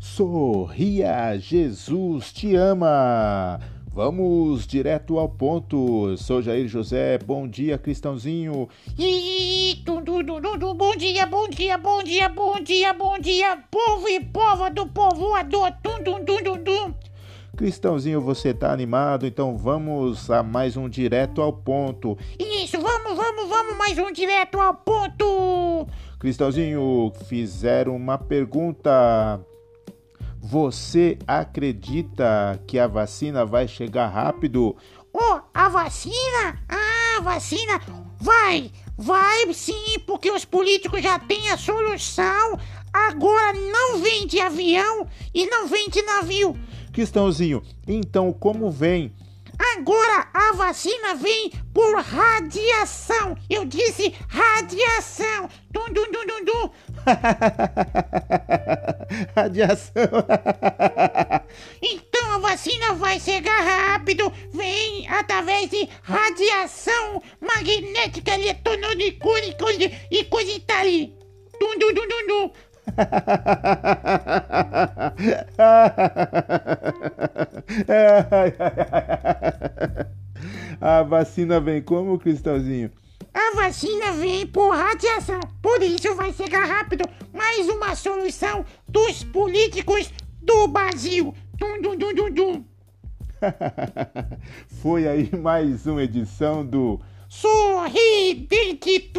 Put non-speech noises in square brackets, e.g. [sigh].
Sorria, Jesus te ama. Vamos direto ao ponto. Sou Jair José. Bom dia, Cristãozinho. Bom dia, bom dia, bom dia, bom dia, bom dia, povo e pova do povoador. Cristãozinho, você tá animado? Então vamos a mais um direto ao ponto. Isso, vamos, vamos, vamos, mais um direto ao ponto. Cristãozinho, fizeram uma pergunta. Você acredita que a vacina vai chegar rápido? Oh, a vacina? Ah, a vacina vai, vai sim, porque os políticos já têm a solução. Agora não vem de avião e não vem de navio. Cristãozinho, então como vem? Agora a vacina vem por radiação. Eu disse radiação. Dum, dum, dum, dum, dum. [laughs] Radiação. [laughs] Então a vacina vai chegar rápido. Vem através de radiação magnética eletrônica e coisa e tal. Dum, dum, dum, dum, dum. [laughs] A vacina vem como, Cristalzinho? A vacina vem por radiação, por isso vai chegar rápido. Mais uma solução dos políticos do Brasil. Dum, dum, dum, dum, dum. [laughs] Foi aí mais uma edição do Sorridente.